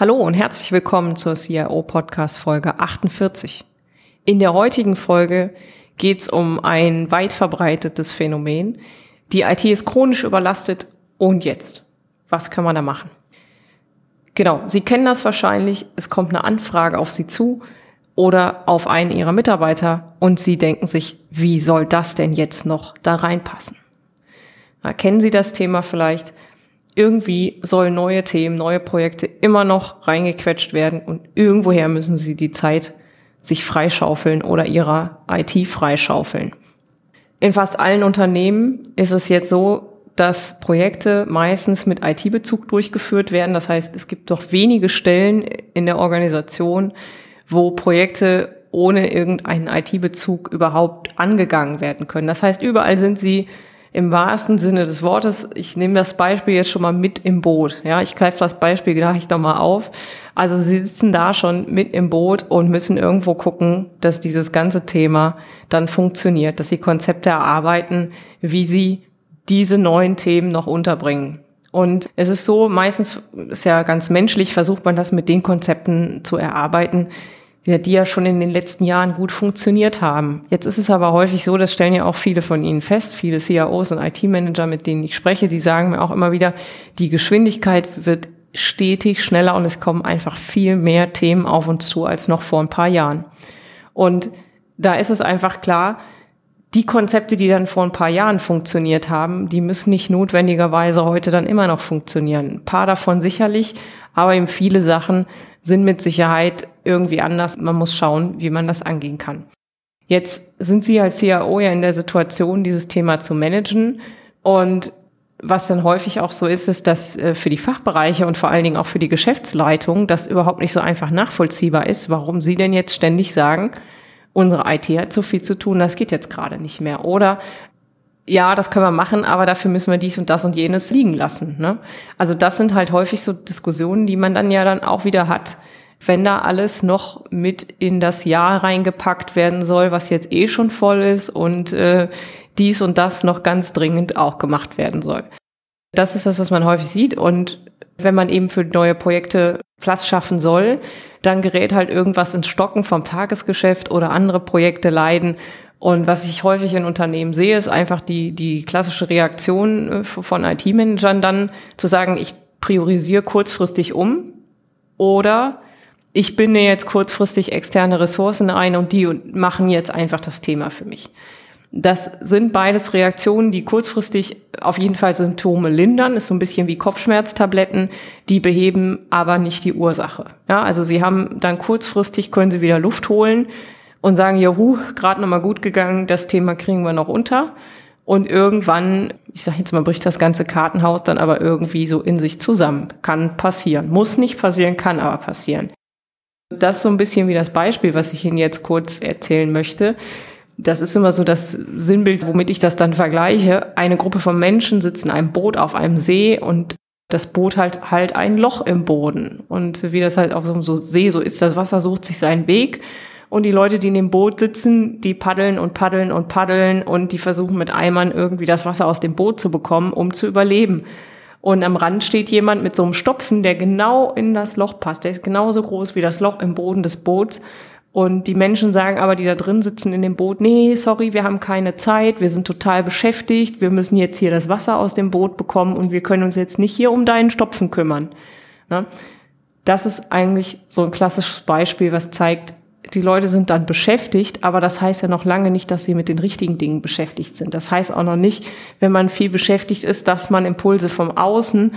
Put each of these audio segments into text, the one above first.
Hallo und herzlich willkommen zur CIO Podcast Folge 48. In der heutigen Folge geht es um ein weit verbreitetes Phänomen. Die IT ist chronisch überlastet und jetzt. Was kann man da machen? Genau, Sie kennen das wahrscheinlich. Es kommt eine Anfrage auf Sie zu oder auf einen Ihrer Mitarbeiter und Sie denken sich, wie soll das denn jetzt noch da reinpassen? Na, kennen Sie das Thema vielleicht? Irgendwie sollen neue Themen, neue Projekte immer noch reingequetscht werden und irgendwoher müssen sie die Zeit sich freischaufeln oder ihrer IT freischaufeln. In fast allen Unternehmen ist es jetzt so, dass Projekte meistens mit IT-Bezug durchgeführt werden. Das heißt, es gibt doch wenige Stellen in der Organisation, wo Projekte ohne irgendeinen IT-Bezug überhaupt angegangen werden können. Das heißt, überall sind sie im wahrsten Sinne des Wortes, ich nehme das Beispiel jetzt schon mal mit im Boot. Ja, ich greife das Beispiel gleich nochmal auf. Also sie sitzen da schon mit im Boot und müssen irgendwo gucken, dass dieses ganze Thema dann funktioniert, dass sie Konzepte erarbeiten, wie sie diese neuen Themen noch unterbringen. Und es ist so, meistens ist ja ganz menschlich, versucht man das mit den Konzepten zu erarbeiten, ja, die ja schon in den letzten Jahren gut funktioniert haben. Jetzt ist es aber häufig so, das stellen ja auch viele von Ihnen fest, viele CIOs und IT-Manager, mit denen ich spreche, die sagen mir auch immer wieder, die Geschwindigkeit wird stetig schneller und es kommen einfach viel mehr Themen auf uns zu als noch vor ein paar Jahren. Und da ist es einfach klar, die Konzepte, die dann vor ein paar Jahren funktioniert haben, die müssen nicht notwendigerweise heute dann immer noch funktionieren. Ein paar davon sicherlich, aber eben viele Sachen sind mit Sicherheit irgendwie anders. Man muss schauen, wie man das angehen kann. Jetzt sind Sie als CIO ja in der Situation, dieses Thema zu managen. Und was dann häufig auch so ist, ist, dass äh, für die Fachbereiche und vor allen Dingen auch für die Geschäftsleitung das überhaupt nicht so einfach nachvollziehbar ist, warum Sie denn jetzt ständig sagen, unsere IT hat so viel zu tun, das geht jetzt gerade nicht mehr. Oder ja, das können wir machen, aber dafür müssen wir dies und das und jenes liegen lassen. Ne? Also das sind halt häufig so Diskussionen, die man dann ja dann auch wieder hat, wenn da alles noch mit in das Jahr reingepackt werden soll, was jetzt eh schon voll ist und äh, dies und das noch ganz dringend auch gemacht werden soll. Das ist das, was man häufig sieht. Und wenn man eben für neue Projekte Platz schaffen soll, dann gerät halt irgendwas ins Stocken vom Tagesgeschäft oder andere Projekte leiden und was ich häufig in Unternehmen sehe, ist einfach die, die klassische Reaktion äh, von IT-Managern dann zu sagen, ich priorisiere kurzfristig um oder ich binde jetzt kurzfristig externe Ressourcen ein und die machen jetzt einfach das Thema für mich. Das sind beides Reaktionen, die kurzfristig auf jeden Fall Symptome lindern. Ist so ein bisschen wie Kopfschmerztabletten, die beheben aber nicht die Ursache. Ja, also sie haben dann kurzfristig können sie wieder Luft holen und sagen, juhu, gerade nochmal gut gegangen, das Thema kriegen wir noch unter. Und irgendwann, ich sage jetzt mal, bricht das ganze Kartenhaus dann aber irgendwie so in sich zusammen. Kann passieren. Muss nicht passieren, kann aber passieren. Das ist so ein bisschen wie das Beispiel, was ich Ihnen jetzt kurz erzählen möchte. Das ist immer so das Sinnbild, womit ich das dann vergleiche. Eine Gruppe von Menschen sitzt in einem Boot auf einem See und das Boot halt halt ein Loch im Boden. Und wie das halt auf so einem See so ist, das Wasser sucht sich seinen Weg und die Leute, die in dem Boot sitzen, die paddeln und paddeln und paddeln und die versuchen mit Eimern irgendwie das Wasser aus dem Boot zu bekommen, um zu überleben. Und am Rand steht jemand mit so einem Stopfen, der genau in das Loch passt. Der ist genauso groß wie das Loch im Boden des Boots. Und die Menschen sagen aber, die da drin sitzen in dem Boot, nee, sorry, wir haben keine Zeit, wir sind total beschäftigt, wir müssen jetzt hier das Wasser aus dem Boot bekommen und wir können uns jetzt nicht hier um deinen Stopfen kümmern. Das ist eigentlich so ein klassisches Beispiel, was zeigt, die Leute sind dann beschäftigt, aber das heißt ja noch lange nicht, dass sie mit den richtigen Dingen beschäftigt sind. Das heißt auch noch nicht, wenn man viel beschäftigt ist, dass man Impulse vom Außen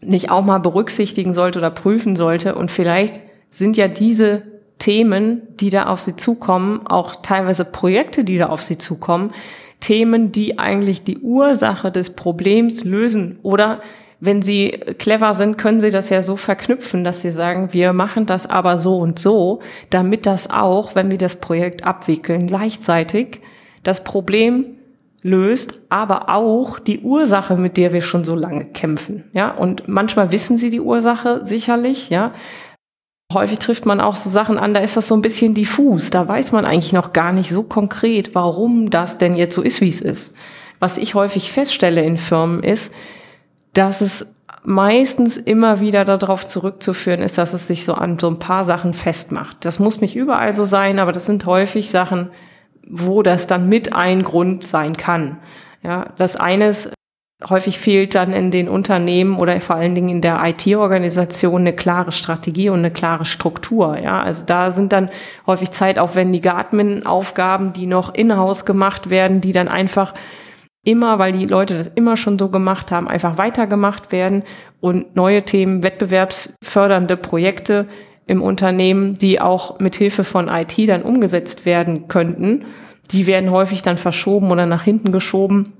nicht auch mal berücksichtigen sollte oder prüfen sollte. Und vielleicht sind ja diese Themen, die da auf sie zukommen, auch teilweise Projekte, die da auf sie zukommen, Themen, die eigentlich die Ursache des Problems lösen oder wenn Sie clever sind, können Sie das ja so verknüpfen, dass Sie sagen, wir machen das aber so und so, damit das auch, wenn wir das Projekt abwickeln, gleichzeitig das Problem löst, aber auch die Ursache, mit der wir schon so lange kämpfen. Ja, und manchmal wissen Sie die Ursache sicherlich, ja. Häufig trifft man auch so Sachen an, da ist das so ein bisschen diffus. Da weiß man eigentlich noch gar nicht so konkret, warum das denn jetzt so ist, wie es ist. Was ich häufig feststelle in Firmen ist, dass es meistens immer wieder darauf zurückzuführen ist, dass es sich so an so ein paar Sachen festmacht. Das muss nicht überall so sein, aber das sind häufig Sachen, wo das dann mit ein Grund sein kann. Ja, das eine ist, häufig fehlt dann in den Unternehmen oder vor allen Dingen in der IT-Organisation eine klare Strategie und eine klare Struktur. Ja, also da sind dann häufig zeitaufwendige Admin-Aufgaben, die noch in-house gemacht werden, die dann einfach immer, weil die Leute das immer schon so gemacht haben, einfach weitergemacht werden und neue Themen, wettbewerbsfördernde Projekte im Unternehmen, die auch mit Hilfe von IT dann umgesetzt werden könnten, die werden häufig dann verschoben oder nach hinten geschoben.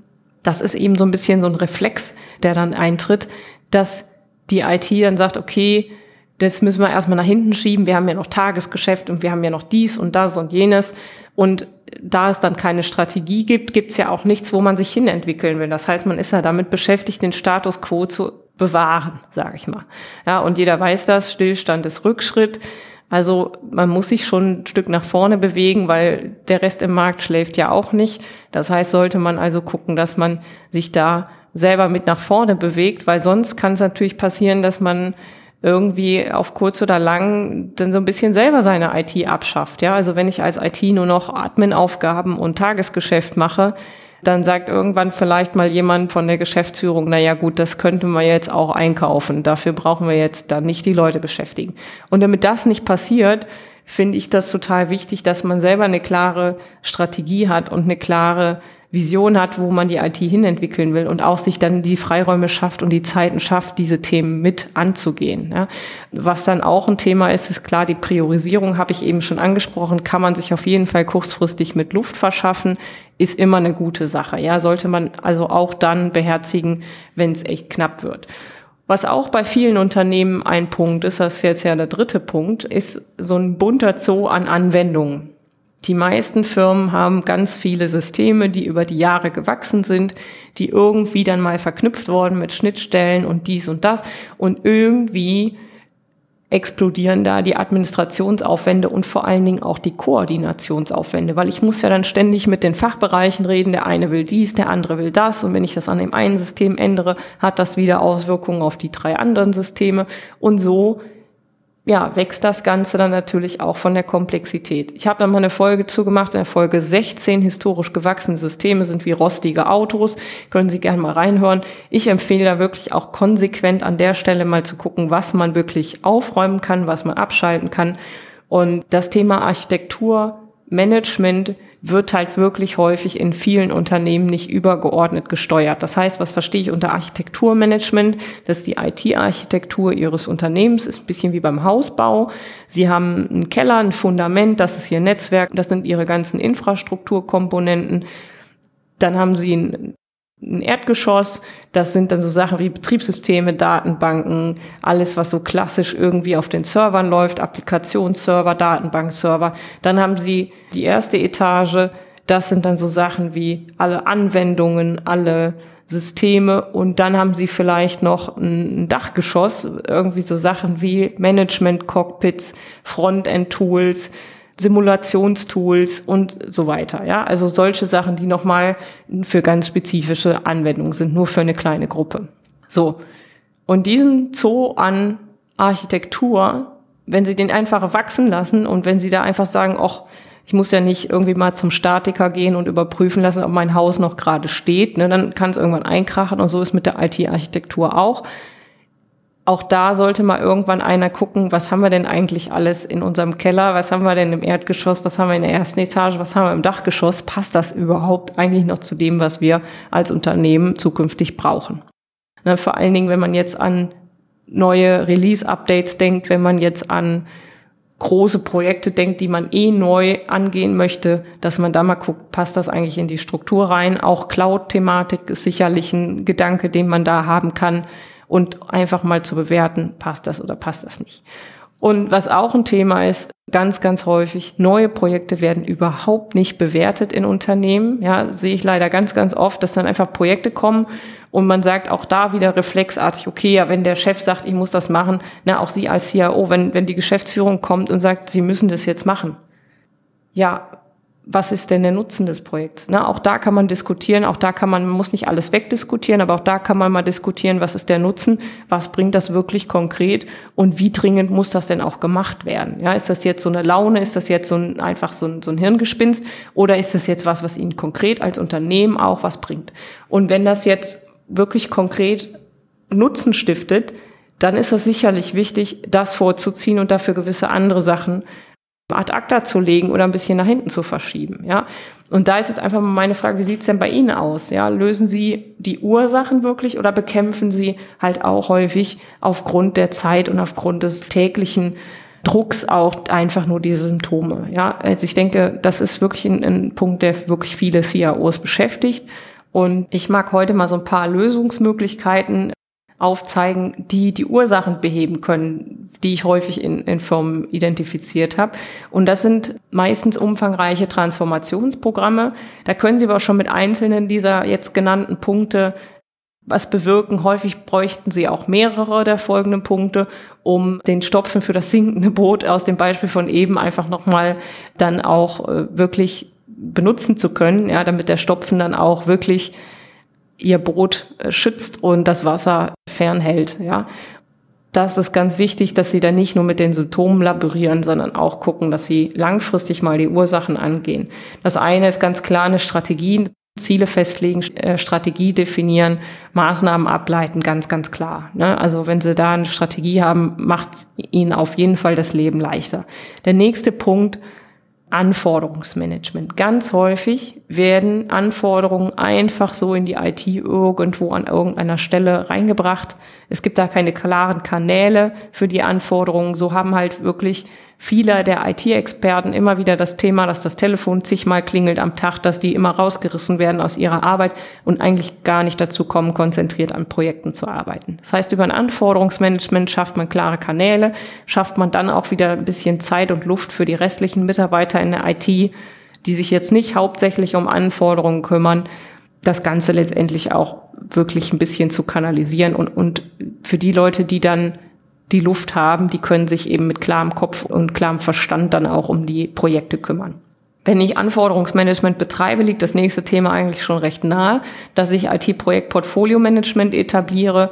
Das ist eben so ein bisschen so ein Reflex, der dann eintritt, dass die IT dann sagt, okay, das müssen wir erstmal nach hinten schieben. Wir haben ja noch Tagesgeschäft und wir haben ja noch dies und das und jenes. Und da es dann keine Strategie gibt, gibt es ja auch nichts, wo man sich hinentwickeln will. Das heißt, man ist ja damit beschäftigt, den Status quo zu bewahren, sage ich mal. Ja, und jeder weiß das, Stillstand ist Rückschritt. Also man muss sich schon ein Stück nach vorne bewegen, weil der Rest im Markt schläft ja auch nicht. Das heißt, sollte man also gucken, dass man sich da selber mit nach vorne bewegt, weil sonst kann es natürlich passieren, dass man irgendwie auf kurz oder lang dann so ein bisschen selber seine IT abschafft. Ja, also wenn ich als IT nur noch Admin-Aufgaben und Tagesgeschäft mache, dann sagt irgendwann vielleicht mal jemand von der Geschäftsführung, na ja, gut, das könnten wir jetzt auch einkaufen. Dafür brauchen wir jetzt dann nicht die Leute beschäftigen. Und damit das nicht passiert, finde ich das total wichtig, dass man selber eine klare Strategie hat und eine klare Vision hat, wo man die IT hinentwickeln will und auch sich dann die Freiräume schafft und die Zeiten schafft, diese Themen mit anzugehen. Ja. Was dann auch ein Thema ist, ist klar, die Priorisierung habe ich eben schon angesprochen, kann man sich auf jeden Fall kurzfristig mit Luft verschaffen, ist immer eine gute Sache. Ja, sollte man also auch dann beherzigen, wenn es echt knapp wird. Was auch bei vielen Unternehmen ein Punkt ist, das ist jetzt ja der dritte Punkt, ist so ein bunter Zoo an Anwendungen. Die meisten Firmen haben ganz viele Systeme, die über die Jahre gewachsen sind, die irgendwie dann mal verknüpft worden mit Schnittstellen und dies und das und irgendwie explodieren da die Administrationsaufwände und vor allen Dingen auch die Koordinationsaufwände, weil ich muss ja dann ständig mit den Fachbereichen reden, der eine will dies, der andere will das und wenn ich das an dem einen System ändere, hat das wieder Auswirkungen auf die drei anderen Systeme. Und so ja, wächst das Ganze dann natürlich auch von der Komplexität. Ich habe da mal eine Folge zugemacht, in der Folge 16, historisch gewachsene Systeme sind wie rostige Autos, können Sie gerne mal reinhören. Ich empfehle da wirklich auch konsequent an der Stelle mal zu gucken, was man wirklich aufräumen kann, was man abschalten kann. Und das Thema Architektur, Management wird halt wirklich häufig in vielen Unternehmen nicht übergeordnet gesteuert. Das heißt, was verstehe ich unter Architekturmanagement? Das ist die IT-Architektur Ihres Unternehmens, ist ein bisschen wie beim Hausbau. Sie haben einen Keller, ein Fundament, das ist Ihr Netzwerk, das sind Ihre ganzen Infrastrukturkomponenten. Dann haben Sie ein ein Erdgeschoss, das sind dann so Sachen wie Betriebssysteme, Datenbanken, alles, was so klassisch irgendwie auf den Servern läuft, Applikationsserver, Datenbankserver. Dann haben sie die erste Etage, das sind dann so Sachen wie alle Anwendungen, alle Systeme. Und dann haben sie vielleicht noch ein Dachgeschoss, irgendwie so Sachen wie Management-Cockpits, Frontend-Tools, Simulationstools und so weiter. Ja, also solche Sachen, die nochmal für ganz spezifische Anwendungen sind, nur für eine kleine Gruppe. So. Und diesen Zoo an Architektur, wenn Sie den einfach wachsen lassen und wenn Sie da einfach sagen, ach, ich muss ja nicht irgendwie mal zum Statiker gehen und überprüfen lassen, ob mein Haus noch gerade steht, ne, dann kann es irgendwann einkrachen und so ist mit der IT-Architektur auch auch da sollte mal irgendwann einer gucken, was haben wir denn eigentlich alles in unserem Keller, was haben wir denn im Erdgeschoss, was haben wir in der ersten Etage, was haben wir im Dachgeschoss, passt das überhaupt eigentlich noch zu dem, was wir als Unternehmen zukünftig brauchen. Na, vor allen Dingen, wenn man jetzt an neue Release-Updates denkt, wenn man jetzt an große Projekte denkt, die man eh neu angehen möchte, dass man da mal guckt, passt das eigentlich in die Struktur rein. Auch Cloud-Thematik ist sicherlich ein Gedanke, den man da haben kann und einfach mal zu bewerten, passt das oder passt das nicht. Und was auch ein Thema ist, ganz, ganz häufig, neue Projekte werden überhaupt nicht bewertet in Unternehmen. Ja, sehe ich leider ganz, ganz oft, dass dann einfach Projekte kommen und man sagt auch da wieder reflexartig, okay, ja, wenn der Chef sagt, ich muss das machen, na, auch Sie als CIO, wenn, wenn die Geschäftsführung kommt und sagt, Sie müssen das jetzt machen. Ja, was ist denn der Nutzen des Projekts? Ne? Auch da kann man diskutieren, auch da kann man, man muss nicht alles wegdiskutieren, aber auch da kann man mal diskutieren, was ist der Nutzen, was bringt das wirklich konkret und wie dringend muss das denn auch gemacht werden? Ja, ist das jetzt so eine Laune, ist das jetzt so ein, einfach so ein, so ein Hirngespinst oder ist das jetzt was, was Ihnen konkret als Unternehmen auch was bringt? Und wenn das jetzt wirklich konkret Nutzen stiftet, dann ist es sicherlich wichtig, das vorzuziehen und dafür gewisse andere Sachen ad acta zu legen oder ein bisschen nach hinten zu verschieben, ja. Und da ist jetzt einfach mal meine Frage, wie sieht's denn bei Ihnen aus? Ja, lösen Sie die Ursachen wirklich oder bekämpfen Sie halt auch häufig aufgrund der Zeit und aufgrund des täglichen Drucks auch einfach nur die Symptome? Ja, also ich denke, das ist wirklich ein, ein Punkt, der wirklich viele CIOs beschäftigt. Und ich mag heute mal so ein paar Lösungsmöglichkeiten aufzeigen, die die Ursachen beheben können, die ich häufig in, in Firmen identifiziert habe. Und das sind meistens umfangreiche Transformationsprogramme. Da können Sie aber schon mit einzelnen dieser jetzt genannten Punkte was bewirken. Häufig bräuchten Sie auch mehrere der folgenden Punkte, um den Stopfen für das sinkende Boot aus dem Beispiel von eben einfach nochmal dann auch äh, wirklich benutzen zu können, ja, damit der Stopfen dann auch wirklich ihr Boot äh, schützt und das Wasser fernhält, ja. Das ist ganz wichtig, dass sie dann nicht nur mit den Symptomen laborieren, sondern auch gucken, dass sie langfristig mal die Ursachen angehen. Das eine ist ganz klar eine Strategie, Ziele festlegen, äh, Strategie definieren, Maßnahmen ableiten, ganz, ganz klar. Ne? Also wenn Sie da eine Strategie haben, macht Ihnen auf jeden Fall das Leben leichter. Der nächste Punkt, Anforderungsmanagement. Ganz häufig werden Anforderungen einfach so in die IT irgendwo an irgendeiner Stelle reingebracht. Es gibt da keine klaren Kanäle für die Anforderungen. So haben halt wirklich viele der IT-Experten immer wieder das Thema, dass das Telefon zigmal klingelt am Tag, dass die immer rausgerissen werden aus ihrer Arbeit und eigentlich gar nicht dazu kommen, konzentriert an Projekten zu arbeiten. Das heißt, über ein Anforderungsmanagement schafft man klare Kanäle, schafft man dann auch wieder ein bisschen Zeit und Luft für die restlichen Mitarbeiter in der IT, die sich jetzt nicht hauptsächlich um Anforderungen kümmern, das Ganze letztendlich auch wirklich ein bisschen zu kanalisieren und, und für die Leute, die dann die Luft haben, die können sich eben mit klarem Kopf und klarem Verstand dann auch um die Projekte kümmern. Wenn ich Anforderungsmanagement betreibe, liegt das nächste Thema eigentlich schon recht nahe, dass ich IT-Projekt-Portfolio-Management etabliere.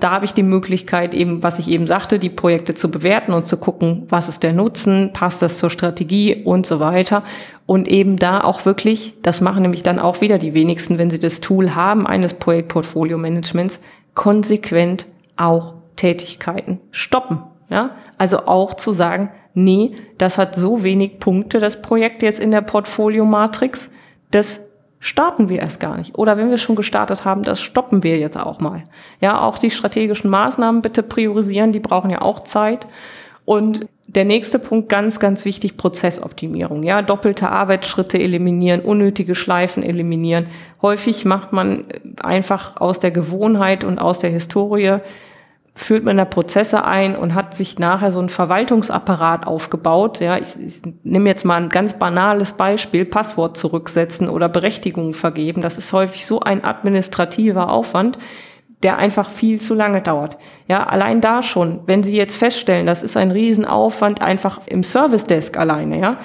Da habe ich die Möglichkeit, eben, was ich eben sagte, die Projekte zu bewerten und zu gucken, was ist der Nutzen, passt das zur Strategie und so weiter. Und eben da auch wirklich, das machen nämlich dann auch wieder die wenigsten, wenn sie das Tool haben eines Projekt-Portfolio-Managements, konsequent auch Tätigkeiten stoppen. Ja? Also auch zu sagen, nee, das hat so wenig Punkte, das Projekt jetzt in der Portfolio-Matrix, das starten wir erst gar nicht. Oder wenn wir schon gestartet haben, das stoppen wir jetzt auch mal. Ja, auch die strategischen Maßnahmen bitte priorisieren, die brauchen ja auch Zeit. Und der nächste Punkt, ganz, ganz wichtig, Prozessoptimierung. Ja, doppelte Arbeitsschritte eliminieren, unnötige Schleifen eliminieren. Häufig macht man einfach aus der Gewohnheit und aus der Historie führt man da Prozesse ein und hat sich nachher so ein Verwaltungsapparat aufgebaut. Ja, ich, ich nehme jetzt mal ein ganz banales Beispiel, Passwort zurücksetzen oder Berechtigungen vergeben. Das ist häufig so ein administrativer Aufwand, der einfach viel zu lange dauert. Ja, allein da schon, wenn Sie jetzt feststellen, das ist ein Riesenaufwand einfach im Service Desk alleine, ja,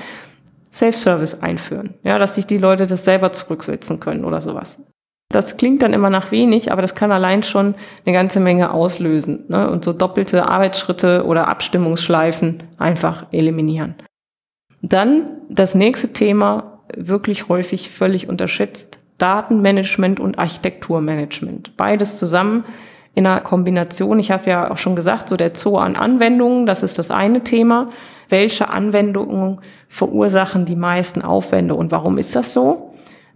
Self-Service einführen, ja, dass sich die Leute das selber zurücksetzen können oder sowas. Das klingt dann immer nach wenig, aber das kann allein schon eine ganze Menge auslösen. Ne? Und so doppelte Arbeitsschritte oder Abstimmungsschleifen einfach eliminieren. Dann das nächste Thema, wirklich häufig völlig unterschätzt, Datenmanagement und Architekturmanagement. Beides zusammen in einer Kombination. Ich habe ja auch schon gesagt, so der Zoo an Anwendungen, das ist das eine Thema. Welche Anwendungen verursachen die meisten Aufwände und warum ist das so?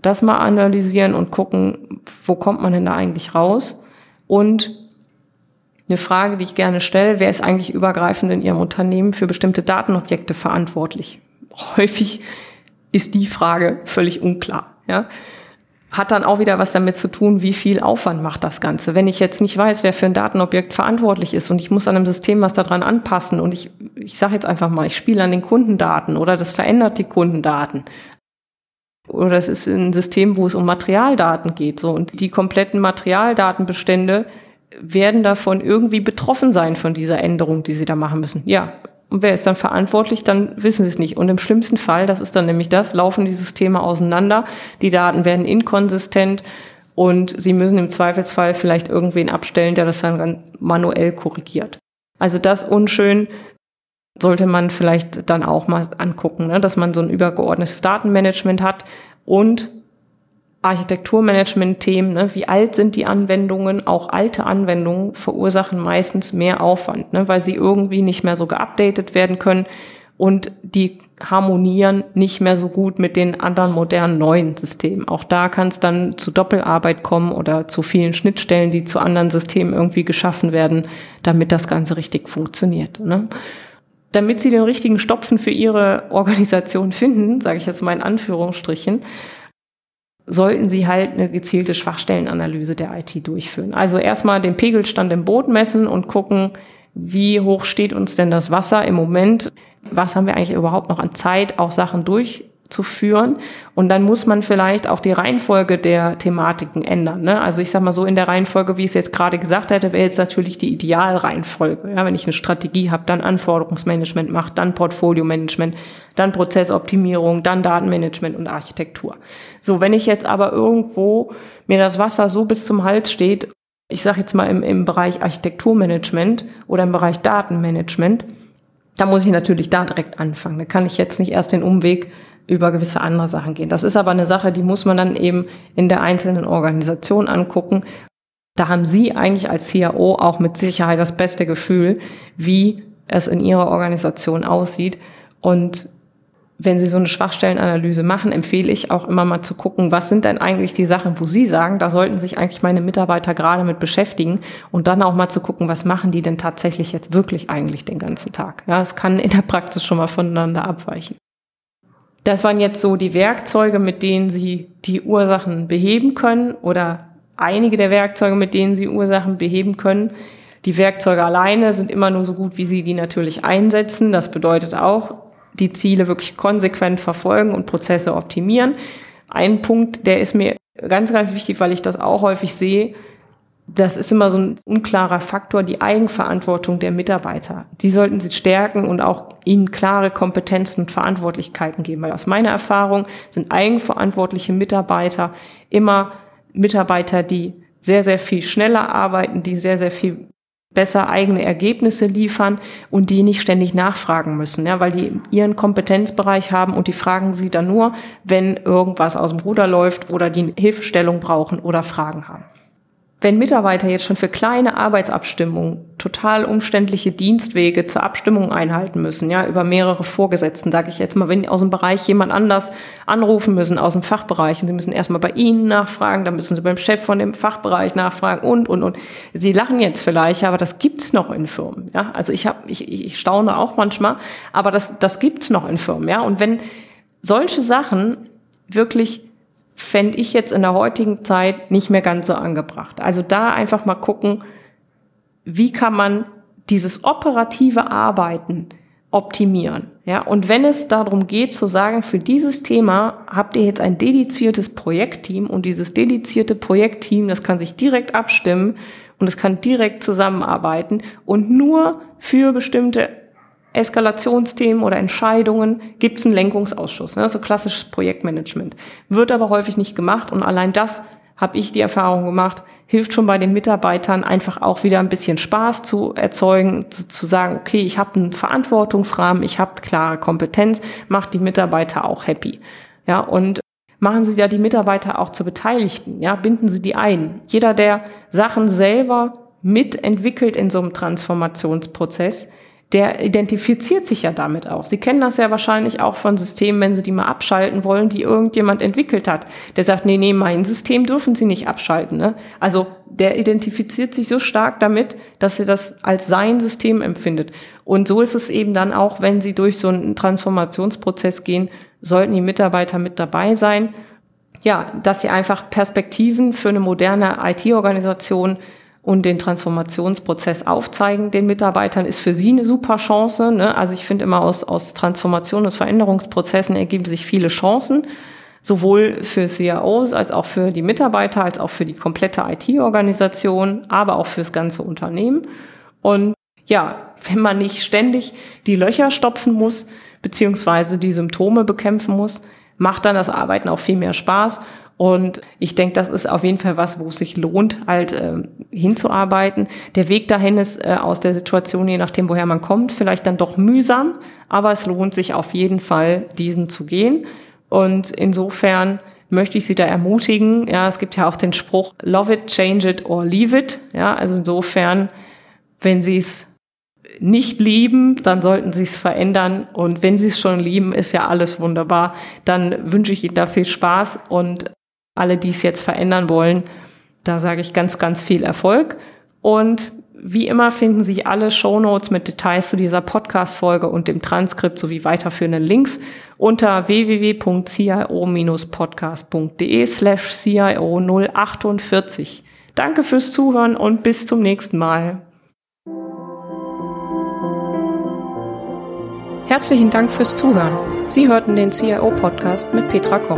Das mal analysieren und gucken, wo kommt man denn da eigentlich raus? Und eine Frage, die ich gerne stelle, wer ist eigentlich übergreifend in Ihrem Unternehmen für bestimmte Datenobjekte verantwortlich? Häufig ist die Frage völlig unklar. Ja? hat dann auch wieder was damit zu tun, wie viel Aufwand macht das Ganze. Wenn ich jetzt nicht weiß, wer für ein Datenobjekt verantwortlich ist und ich muss an einem System was daran anpassen und ich, ich sage jetzt einfach mal, ich spiele an den Kundendaten oder das verändert die Kundendaten. Oder es ist ein System, wo es um Materialdaten geht. So, und die kompletten Materialdatenbestände werden davon irgendwie betroffen sein von dieser Änderung, die sie da machen müssen. Ja, und wer ist dann verantwortlich, dann wissen sie es nicht. Und im schlimmsten Fall, das ist dann nämlich das, laufen die Systeme auseinander, die Daten werden inkonsistent und sie müssen im Zweifelsfall vielleicht irgendwen abstellen, der das dann manuell korrigiert. Also das unschön sollte man vielleicht dann auch mal angucken, ne? dass man so ein übergeordnetes Datenmanagement hat und Architekturmanagement-Themen, ne? wie alt sind die Anwendungen, auch alte Anwendungen verursachen meistens mehr Aufwand, ne? weil sie irgendwie nicht mehr so geupdatet werden können und die harmonieren nicht mehr so gut mit den anderen modernen neuen Systemen. Auch da kann es dann zu Doppelarbeit kommen oder zu vielen Schnittstellen, die zu anderen Systemen irgendwie geschaffen werden, damit das Ganze richtig funktioniert. Ne? Damit Sie den richtigen Stopfen für Ihre Organisation finden, sage ich jetzt mal in Anführungsstrichen, sollten Sie halt eine gezielte Schwachstellenanalyse der IT durchführen. Also erstmal den Pegelstand im Boot messen und gucken, wie hoch steht uns denn das Wasser im Moment? Was haben wir eigentlich überhaupt noch an Zeit, auch Sachen durch zu führen. Und dann muss man vielleicht auch die Reihenfolge der Thematiken ändern. Ne? Also ich sage mal so in der Reihenfolge, wie ich es jetzt gerade gesagt hätte, wäre jetzt natürlich die Idealreihenfolge. Ja? Wenn ich eine Strategie habe, dann Anforderungsmanagement macht, dann Portfolio-Management, dann Prozessoptimierung, dann Datenmanagement und Architektur. So, wenn ich jetzt aber irgendwo mir das Wasser so bis zum Hals steht, ich sage jetzt mal im, im Bereich Architekturmanagement oder im Bereich Datenmanagement, da muss ich natürlich da direkt anfangen. Da kann ich jetzt nicht erst den Umweg über gewisse andere Sachen gehen. Das ist aber eine Sache, die muss man dann eben in der einzelnen Organisation angucken. Da haben Sie eigentlich als CIO auch mit Sicherheit das beste Gefühl, wie es in Ihrer Organisation aussieht. Und wenn Sie so eine Schwachstellenanalyse machen, empfehle ich auch immer mal zu gucken, was sind denn eigentlich die Sachen, wo Sie sagen, da sollten sich eigentlich meine Mitarbeiter gerade mit beschäftigen und dann auch mal zu gucken, was machen die denn tatsächlich jetzt wirklich eigentlich den ganzen Tag. Ja, es kann in der Praxis schon mal voneinander abweichen. Das waren jetzt so die Werkzeuge, mit denen Sie die Ursachen beheben können oder einige der Werkzeuge, mit denen Sie Ursachen beheben können. Die Werkzeuge alleine sind immer nur so gut, wie Sie die natürlich einsetzen. Das bedeutet auch, die Ziele wirklich konsequent verfolgen und Prozesse optimieren. Ein Punkt, der ist mir ganz, ganz wichtig, weil ich das auch häufig sehe, das ist immer so ein unklarer Faktor, die Eigenverantwortung der Mitarbeiter. Die sollten sie stärken und auch ihnen klare Kompetenzen und Verantwortlichkeiten geben. Weil aus meiner Erfahrung sind eigenverantwortliche Mitarbeiter immer Mitarbeiter, die sehr, sehr viel schneller arbeiten, die sehr, sehr viel besser eigene Ergebnisse liefern und die nicht ständig nachfragen müssen, ja, weil die ihren Kompetenzbereich haben und die fragen sie dann nur, wenn irgendwas aus dem Ruder läuft oder die Hilfestellung brauchen oder Fragen haben wenn Mitarbeiter jetzt schon für kleine Arbeitsabstimmungen total umständliche Dienstwege zur Abstimmung einhalten müssen, ja, über mehrere Vorgesetzten, sage ich jetzt mal, wenn aus dem Bereich jemand anders anrufen müssen, aus dem Fachbereich, und sie müssen erstmal bei Ihnen nachfragen, dann müssen sie beim Chef von dem Fachbereich nachfragen und, und, und. Sie lachen jetzt vielleicht, aber das gibt's noch in Firmen, ja. Also ich habe, ich, ich staune auch manchmal, aber das, das gibt's noch in Firmen, ja. Und wenn solche Sachen wirklich fände ich jetzt in der heutigen Zeit nicht mehr ganz so angebracht. Also da einfach mal gucken, wie kann man dieses operative Arbeiten optimieren. Ja, und wenn es darum geht zu sagen, für dieses Thema habt ihr jetzt ein dediziertes Projektteam und dieses dedizierte Projektteam, das kann sich direkt abstimmen und es kann direkt zusammenarbeiten und nur für bestimmte Eskalationsthemen oder Entscheidungen gibt es einen Lenkungsausschuss, ne? so klassisches Projektmanagement. Wird aber häufig nicht gemacht und allein das habe ich die Erfahrung gemacht, hilft schon bei den Mitarbeitern einfach auch wieder ein bisschen Spaß zu erzeugen, zu, zu sagen, okay, ich habe einen Verantwortungsrahmen, ich habe klare Kompetenz, macht die Mitarbeiter auch happy. Ja, und machen Sie da die Mitarbeiter auch zu Beteiligten, ja, binden Sie die ein. Jeder, der Sachen selber mitentwickelt in so einem Transformationsprozess, der identifiziert sich ja damit auch. Sie kennen das ja wahrscheinlich auch von Systemen, wenn Sie die mal abschalten wollen, die irgendjemand entwickelt hat. Der sagt, nee, nee, mein System dürfen Sie nicht abschalten. Ne? Also der identifiziert sich so stark damit, dass er das als sein System empfindet. Und so ist es eben dann auch, wenn Sie durch so einen Transformationsprozess gehen, sollten die Mitarbeiter mit dabei sein ja, dass sie einfach Perspektiven für eine moderne IT-Organisation und den Transformationsprozess aufzeigen den Mitarbeitern, ist für sie eine super Chance. Ne? Also ich finde immer aus, aus Transformation und Veränderungsprozessen ergeben sich viele Chancen, sowohl für CIOs als auch für die Mitarbeiter, als auch für die komplette IT-Organisation, aber auch fürs ganze Unternehmen. Und ja, wenn man nicht ständig die Löcher stopfen muss, beziehungsweise die Symptome bekämpfen muss, macht dann das Arbeiten auch viel mehr Spaß und ich denke, das ist auf jeden Fall was, wo es sich lohnt, halt äh, hinzuarbeiten. Der Weg dahin ist äh, aus der Situation, je nachdem, woher man kommt, vielleicht dann doch mühsam, aber es lohnt sich auf jeden Fall, diesen zu gehen. Und insofern möchte ich Sie da ermutigen. Ja, es gibt ja auch den Spruch, love it, change it or leave it. Ja, also insofern, wenn Sie es nicht lieben, dann sollten Sie es verändern. Und wenn Sie es schon lieben, ist ja alles wunderbar. Dann wünsche ich Ihnen da viel Spaß und alle, die es jetzt verändern wollen, da sage ich ganz, ganz viel Erfolg. Und wie immer finden Sie alle Shownotes mit Details zu dieser Podcast-Folge und dem Transkript sowie weiterführenden Links unter www.cio-podcast.de slash CIO 048. Danke fürs Zuhören und bis zum nächsten Mal. Herzlichen Dank fürs Zuhören. Sie hörten den CIO-Podcast mit Petra Koch.